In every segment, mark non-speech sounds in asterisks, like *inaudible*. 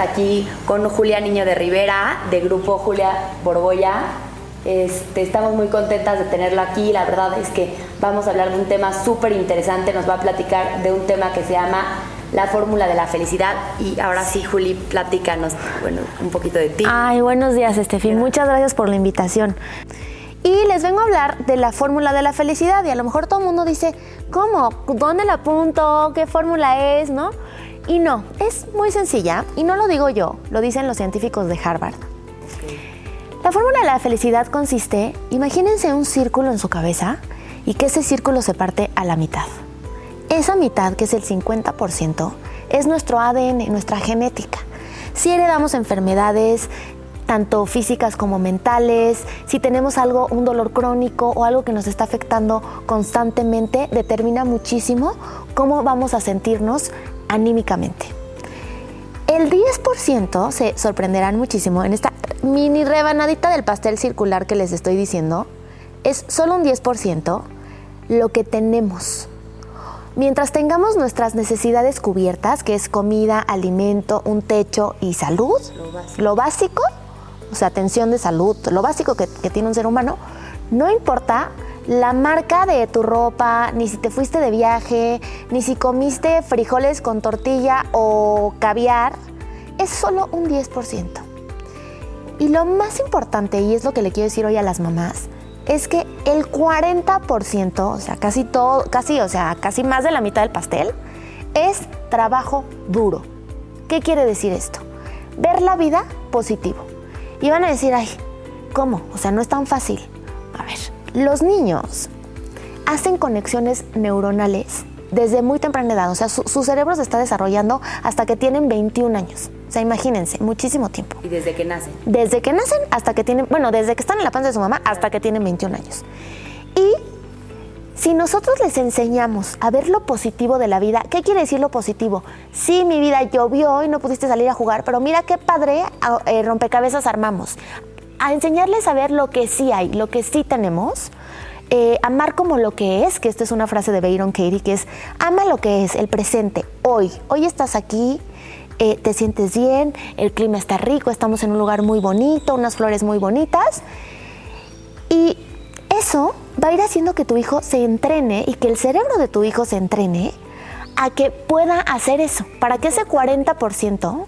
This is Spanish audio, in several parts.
aquí con Julia Niño de Rivera, de grupo Julia Borboya. Este, estamos muy contentas de tenerlo aquí. La verdad es que vamos a hablar de un tema súper interesante. Nos va a platicar de un tema que se llama la fórmula de la felicidad. Y ahora sí, Juli, platícanos bueno, un poquito de ti. Ay, buenos días, Estefi. Muchas gracias por la invitación. Y les vengo a hablar de la fórmula de la felicidad. Y a lo mejor todo el mundo dice, ¿cómo? ¿Dónde la apunto? ¿Qué fórmula es? ¿No? Y no, es muy sencilla. Y no lo digo yo, lo dicen los científicos de Harvard. La fórmula de la felicidad consiste, imagínense un círculo en su cabeza y que ese círculo se parte a la mitad. Esa mitad, que es el 50%, es nuestro ADN, nuestra genética. Si heredamos enfermedades, tanto físicas como mentales, si tenemos algo, un dolor crónico o algo que nos está afectando constantemente, determina muchísimo cómo vamos a sentirnos anímicamente. El 10% se sorprenderán muchísimo en esta mini rebanadita del pastel circular que les estoy diciendo. Es solo un 10% lo que tenemos. Mientras tengamos nuestras necesidades cubiertas, que es comida, alimento, un techo y salud, lo básico, o sea, atención de salud, lo básico que, que tiene un ser humano, no importa la marca de tu ropa, ni si te fuiste de viaje, ni si comiste frijoles con tortilla o caviar, es solo un 10%. Y lo más importante, y es lo que le quiero decir hoy a las mamás, es que el 40%, o sea, casi todo, casi, o sea, casi más de la mitad del pastel, es trabajo duro. ¿Qué quiere decir esto? Ver la vida positivo. Y van a decir, ay, ¿cómo? O sea, no es tan fácil. Los niños hacen conexiones neuronales desde muy temprana edad, o sea, su, cerebro se está desarrollando hasta que tienen 21 años. O sea, imagínense, muchísimo tiempo. ¿Y desde que nacen? Desde que nacen hasta que tienen, bueno, desde que están en la panza de su mamá hasta que tienen 21 años. Y si nosotros les enseñamos a ver lo positivo de la vida, ¿qué quiere decir lo positivo? Sí, mi vida llovió y no pudiste salir a jugar, pero mira qué padre eh, rompecabezas armamos a enseñarles a ver lo que sí hay, lo que sí tenemos. Eh, amar como lo que es, que esta es una frase de Byron Katie, que es ama lo que es, el presente, hoy. Hoy estás aquí, eh, te sientes bien, el clima está rico, estamos en un lugar muy bonito, unas flores muy bonitas. Y eso va a ir haciendo que tu hijo se entrene y que el cerebro de tu hijo se entrene a que pueda hacer eso, para que ese 40%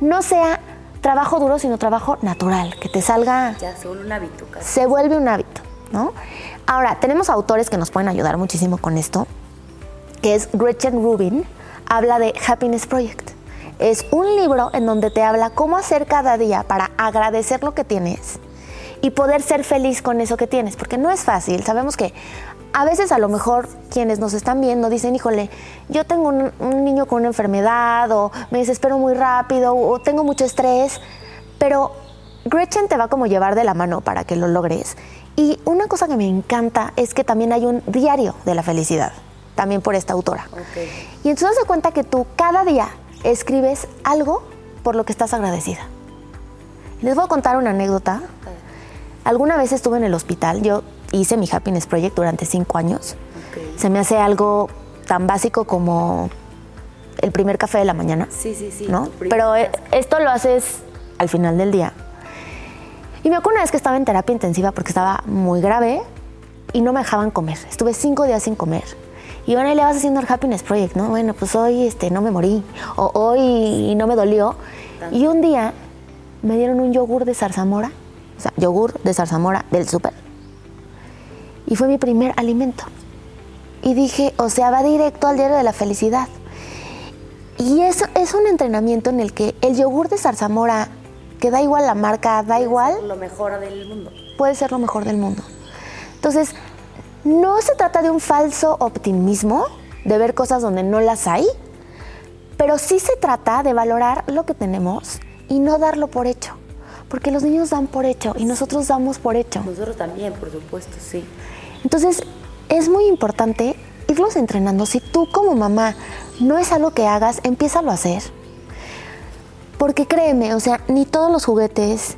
no sea trabajo duro, sino trabajo natural, que te salga... Ya se vuelve un hábito. Se vuelve un hábito, ¿no? Ahora, tenemos autores que nos pueden ayudar muchísimo con esto, que es Gretchen Rubin, habla de Happiness Project. Es un libro en donde te habla cómo hacer cada día para agradecer lo que tienes y poder ser feliz con eso que tienes, porque no es fácil. Sabemos que a veces a lo mejor quienes nos están viendo dicen, híjole, yo tengo un, niño con una enfermedad o me desespero muy rápido o tengo mucho estrés, pero Gretchen te va como llevar de la mano para que lo logres. Y una cosa que me encanta es que también hay un diario de la felicidad, también por esta autora. Y entonces se cuenta que tú cada día escribes algo por lo que estás agradecida. Les voy a contar una anécdota. Alguna vez estuve en el hospital, yo hice mi Happiness Project durante cinco años. Se me hace algo tan básico como el primer café de la mañana. Sí, sí, sí. ¿no? Pero eh, esto lo haces al final del día. Y me acuerdo una vez que estaba en terapia intensiva porque estaba muy grave y no me dejaban comer. Estuve cinco días sin comer. Y bueno, le vas haciendo el Happiness Project, ¿no? Bueno, pues hoy este, no me morí. O hoy no me dolió. Y un día me dieron un yogur de zarzamora. O sea, yogur de zarzamora del súper y fue mi primer alimento. Y dije, o sea, va directo al diario de la felicidad. Y eso es un entrenamiento en el que el yogur de zarzamora, que da igual la marca, da igual. lo mejor del mundo. Puede ser lo mejor del mundo. Entonces, no se trata de un falso optimismo, de ver cosas donde no las hay, pero sí se trata de valorar lo que tenemos y no darlo por hecho. Porque los niños dan por hecho y nosotros damos por hecho. Nosotros también, por supuesto, sí. Entonces, es muy importante irlos entrenando. Si tú como mamá no es algo que hagas, empiézalo a hacer. Porque créeme, o sea, ni todos los juguetes,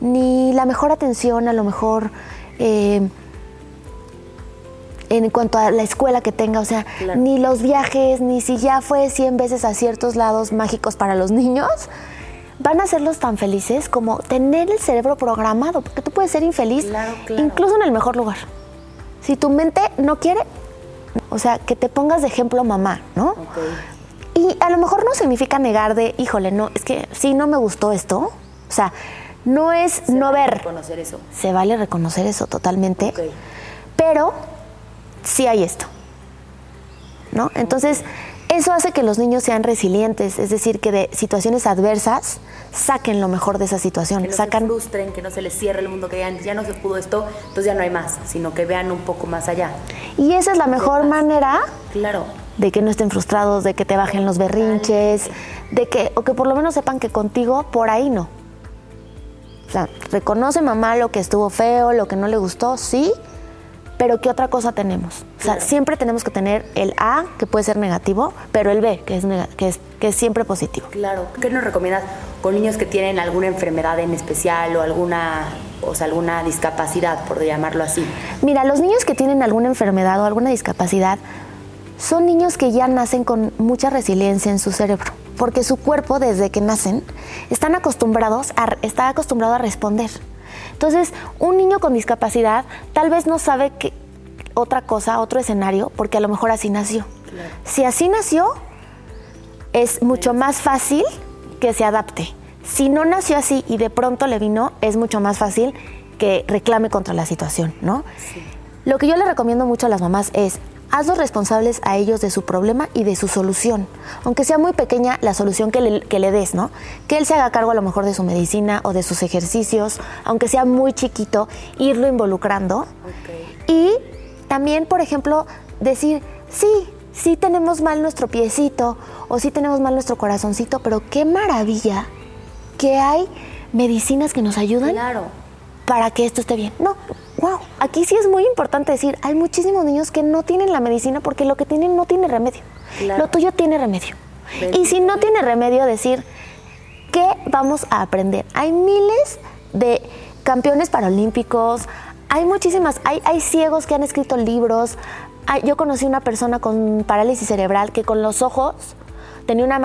ni la mejor atención, a lo mejor eh, en cuanto a la escuela que tenga, o sea, ni los viajes, ni si ya fue 100 veces a ciertos lados mágicos para los *laughs* niños, van a hacerlos tan felices como tener el cerebro programado, porque tú puedes ser infeliz Claro, claro. incluso en el mejor lugar. Si tu mente no quiere, o sea, que te pongas de ejemplo mamá, ¿no? Ok. Y a lo mejor no significa negar de, híjole, no, es que sí, no me gustó esto. O sea, no es Se no vale ver. Reconocer eso. Se vale reconocer eso totalmente. Ok. Pero sí hay esto. ¿No? Entonces, eso hace que los niños sean resilientes, es decir, que de situaciones adversas saquen lo mejor de esa situación. Que no sacan se frustren, que no se les cierre el mundo, que digan, ya no se pudo esto, entonces ya no hay más, sino que vean un poco más allá. Y esa es la mejor manera Claro. de que no estén frustrados, de que te bajen los berrinches, de que, o que por lo menos sepan que contigo por ahí no. O sea, reconoce mamá lo que estuvo feo, lo que no le gustó, sí, pero ¿qué otra cosa tenemos? O sea, Claro. siempre tenemos que tener el A, que puede ser negativo, pero el B, que es, nega- que es, que es siempre positivo. Claro. ¿Qué nos recomiendas con niños que tienen alguna enfermedad en especial o alguna, o sea, alguna discapacidad, por llamarlo así? Mira, los niños que tienen alguna enfermedad o alguna discapacidad son niños que ya nacen con mucha resiliencia en su cerebro, porque su cuerpo desde que nacen están acostumbrados a, está acostumbrado a responder. Entonces, un niño con discapacidad tal vez no sabe que otra cosa, otro escenario, porque a lo mejor así nació. Claro. Si así nació, es mucho más fácil que se adapte. Si no nació así y de pronto le vino, es mucho más fácil que reclame contra la situación, ¿no? Lo que yo le recomiendo mucho a las mamás es hazlos responsables a ellos de su problema y de su solución. Aunque sea muy pequeña la solución que le, que le des, ¿no? Que él se haga cargo a lo mejor de su medicina o de sus ejercicios, aunque sea muy chiquito, irlo involucrando. Y también, por ejemplo, decir, sí, sí tenemos mal nuestro piecito o sí tenemos mal nuestro corazoncito, pero qué maravilla que hay medicinas que nos ayudan Claro. para que esto esté bien. No, wow, aquí sí es muy importante decir, hay muchísimos niños que no tienen la medicina porque lo que tienen no tiene remedio. Claro. Lo tuyo tiene remedio. Bendito Y si no tiene remedio, decir, ¿qué vamos a aprender? Hay miles de campeones paralímpicos, hay muchísimas, hay, hay ciegos que han escrito libros. Hay- yo conocí una persona con parálisis cerebral que con los ojos tenía una,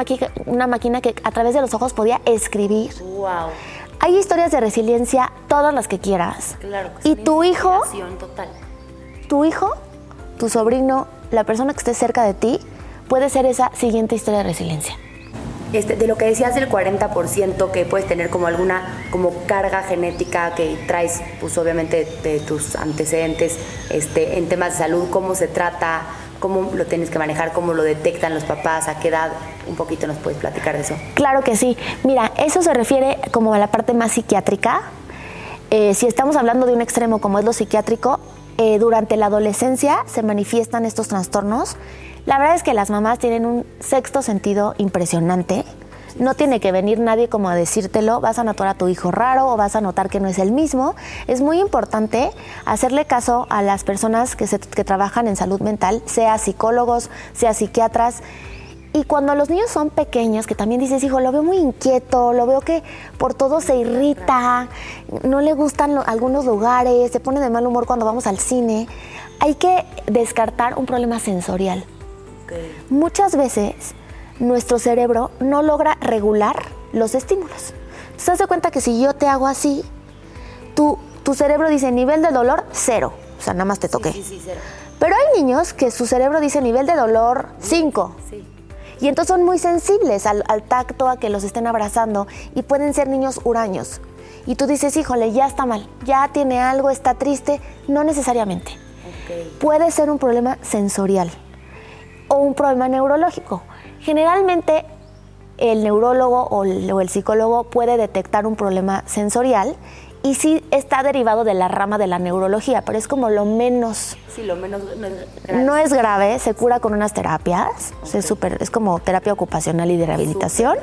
una máquina que a través de los ojos podía escribir. Wow. Hay historias de resiliencia, todas las que quieras. Claro. que Y tu hijo, total. tu hijo, tu sobrino, la persona que esté cerca de ti, puede ser esa siguiente historia de resiliencia. Este, de lo que decías del 40% que puedes tener como alguna como carga genética que traes, pues obviamente de tus antecedentes este, en temas de salud, cómo se trata, cómo lo tienes que manejar, cómo lo detectan los papás, a qué edad, un poquito nos puedes platicar de eso. Claro que sí. Mira, eso se refiere como a la parte más psiquiátrica. Eh, si estamos hablando de un extremo como es lo psiquiátrico, eh, durante la adolescencia se manifiestan estos trastornos. La verdad es que las mamás tienen un sexto sentido impresionante. No tiene que venir nadie como a decírtelo, vas a notar a tu hijo raro o vas a notar que no es el mismo. Es muy importante hacerle caso a las personas que, se- que trabajan en salud mental, sea psicólogos, sea psiquiatras. Y cuando los niños son pequeños, que también dices, hijo, lo veo muy inquieto, lo veo que por todo se irrita, no le gustan lo- algunos lugares, se pone de mal humor cuando vamos al cine, hay que descartar un problema sensorial. Muchas veces nuestro cerebro no logra regular los estímulos. ¿Te das cuenta que si yo te hago así, tu, tu cerebro dice nivel de dolor cero? O sea, nada más te toqué. Sí, sí, cero. Pero hay niños que su cerebro dice nivel de dolor 5. Sí. Y entonces son muy sensibles al, al tacto, a que los estén abrazando y pueden ser niños huraños. Y tú dices, híjole, ya está mal, ya tiene algo, está triste. No necesariamente. Puede ser un problema sensorial o un problema neurológico. Generalmente el neurólogo o el, o el psicólogo puede detectar un problema sensorial y sí está derivado de la rama de la neurología, pero es como lo menos. Sí, lo menos no es grave. no es grave, se cura con unas terapias, o sea, es, súper- es como terapia ocupacional y de rehabilitación.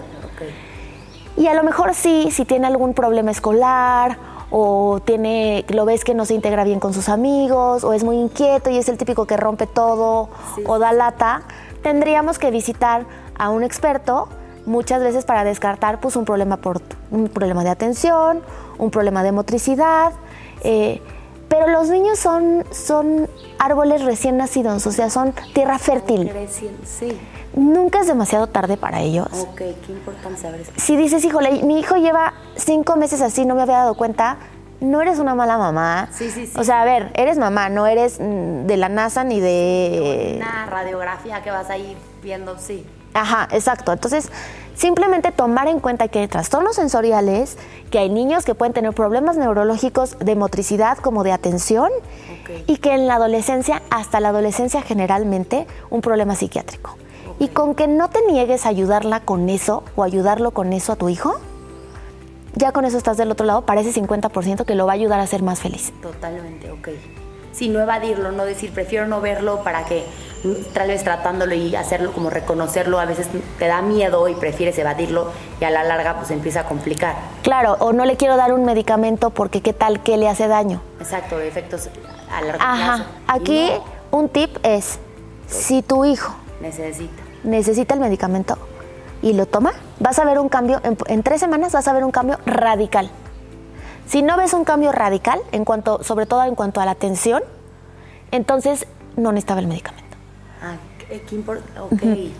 Y a lo mejor sí, si tiene algún problema escolar o tiene, lo ves que no se integra bien con sus amigos o es muy inquieto y es el típico que rompe todo Sí, o da lata, tendríamos que visitar a un experto muchas veces para descartar pues un problema por un problema de atención, un problema de motricidad, eh, Pero los niños son, son árboles recién nacidos, o sea, son tierra fértil. Recién, sí. Nunca es demasiado tarde para ellos. Ok, qué importante saber eso. Si dices, híjole, mi hijo lleva cinco meses así, no me había dado cuenta, no eres una mala mamá. Sí, sí, sí. O sea, a ver, eres mamá, no eres mm, de la NASA ni de... Una radiografía que vas a ir viendo, sí. Ajá, exacto. Entonces, simplemente tomar en cuenta que hay trastornos sensoriales, que hay niños que pueden tener problemas neurológicos de motricidad como de atención y que en la adolescencia, hasta la adolescencia generalmente, un problema psiquiátrico. Y con que no te niegues a ayudarla con eso o ayudarlo con eso a tu hijo, ya con eso estás del otro lado, para ese 50% que lo va a ayudar a ser más feliz. Totalmente, ok. Sí, no evadirlo, no decir, prefiero no verlo para que tal vez tratándolo y hacerlo como reconocerlo, a veces te da miedo y prefieres evadirlo y a la larga pues empieza a complicar. Claro, o no le quiero dar un medicamento porque qué tal que le hace daño. Exacto, efectos a largo Ajá, plazo. Aquí no, un tip es, si tu hijo necesita. necesita el medicamento y lo toma, vas a ver un cambio, en, en tres semanas vas a ver un cambio radical. Si no ves un cambio radical, en cuanto, sobre todo en cuanto a la atención, entonces no necesitaba el medicamento. Ah, qué, importante. Ok.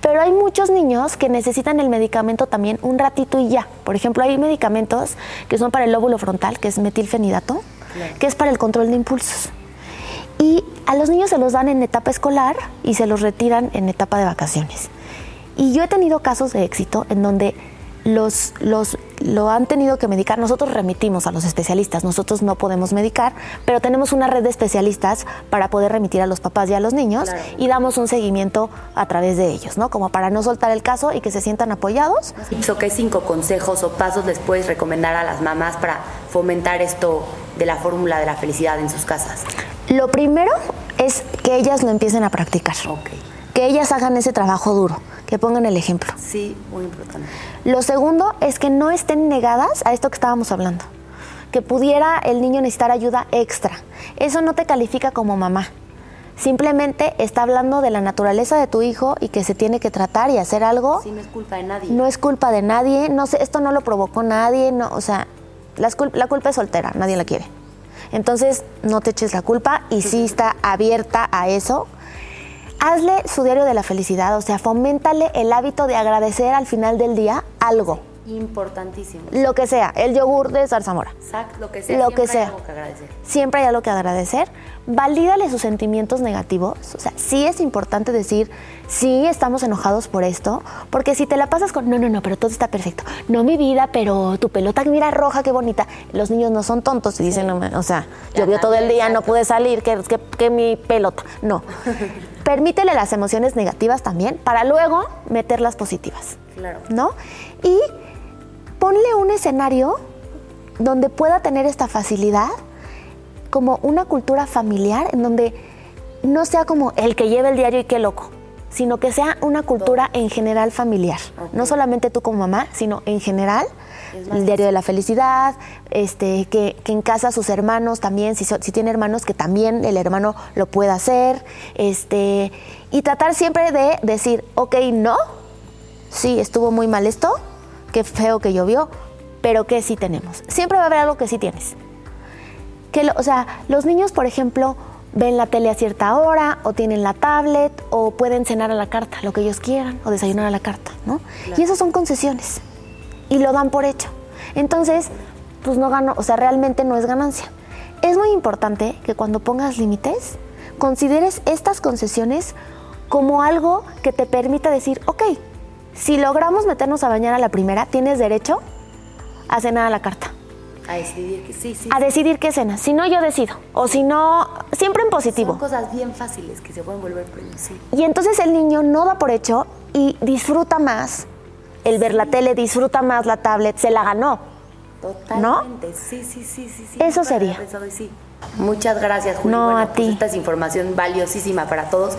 Pero hay muchos niños que necesitan el medicamento también un ratito y ya. Por ejemplo, hay medicamentos que son para el lóbulo frontal, que es metilfenidato, Claro. que es para el control de impulsos. Y a los niños se los dan en etapa escolar y se los retiran en etapa de vacaciones. Y yo he tenido casos de éxito en donde los, los, lo han tenido que medicar. Nosotros remitimos a los especialistas, nosotros no podemos medicar, pero tenemos una red de especialistas para poder remitir a los papás y a los niños Claro. y damos un seguimiento a través de ellos, ¿no? Como para no soltar el caso y que se sientan apoyados. So, ¿Qué cinco consejos o pasos les puedes recomendar a las mamás para fomentar esto de la fórmula de la felicidad en sus casas? Lo primero es que ellas lo empiecen a practicar. Que ellas hagan ese trabajo duro, que pongan el ejemplo. Sí, muy importante. Lo segundo es que no estén negadas a esto que estábamos hablando, que pudiera el niño necesitar ayuda extra. Eso no te califica como mamá. Simplemente está hablando de la naturaleza de tu hijo y que se tiene que tratar y hacer algo. Sí, no es culpa de nadie. No es culpa de nadie, no sé, esto no lo provocó nadie, no, o sea, cul- la culpa es soltera, nadie la quiere. Entonces, no te eches la culpa y sí está abierta a eso. Hazle su diario de la felicidad, o sea, foméntale el hábito de agradecer al final del día algo, Importantísimo. lo que sea, el yogur de zarzamora. Exacto, lo que sea. Lo siempre que sea. hay algo que agradecer. Siempre hay algo que agradecer. Valídale sus sentimientos negativos. O sea, sí es importante decir, sí estamos enojados por esto, porque si te la pasas con, no, no, no, pero todo está perfecto. No mi vida, pero tu pelota mira roja, qué bonita. Los niños no son tontos y dicen, no, me- o sea, llovió todo el día, no pude salir, que, que, que mi pelota. No. *laughs* Permítele las emociones negativas también para luego meter las positivas. Claro. ¿no? Y ponle un escenario donde pueda tener esta facilidad, como una cultura familiar, en donde no sea como el que lleve el diario y qué loco, sino que sea una cultura en general familiar. No solamente tú como mamá, sino en general. El diario de la felicidad, este, que, que en casa sus hermanos también, si tiene hermanos, que también el hermano lo pueda hacer. Este, y tratar siempre de decir, ok, no, sí, estuvo muy mal esto, qué feo que llovió, pero que sí tenemos. Siempre va a haber algo que sí tienes. Que lo- o sea, los niños, por ejemplo, ven la tele a cierta hora, o tienen la tablet, o pueden cenar a la carta, lo que ellos quieran, o desayunar a la carta, ¿no? Y esas son concesiones. Y lo dan por hecho. Entonces, pues no gano, o sea, realmente no es ganancia. Es muy importante que cuando pongas límites, consideres estas concesiones como algo que te permita decir, ok, si logramos meternos a bañar a la primera, tienes derecho a cenar a la carta A decidir que sí, sí. a decidir qué cena. Si no, yo decido. O si no, siempre en positivo. Son cosas bien fáciles que se pueden volver premios, sí. Y entonces el niño no da por hecho y disfruta más el ver la tele, disfruta más la tablet, se la ganó. Totalmente. Sí, sí, sí, sí, sí. Eso sería. Muchas gracias, Juli. No, Bueno, a pues ti. esta es información valiosísima para todos.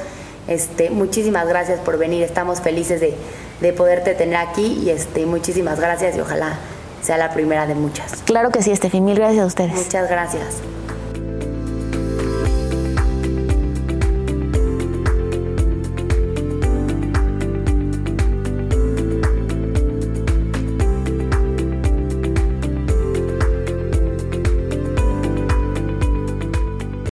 Este, muchísimas gracias por venir. Estamos felices de, de poderte tener aquí y este, muchísimas gracias y ojalá sea la primera de muchas. Claro que sí, Estefi. Mil gracias a ustedes. Muchas gracias.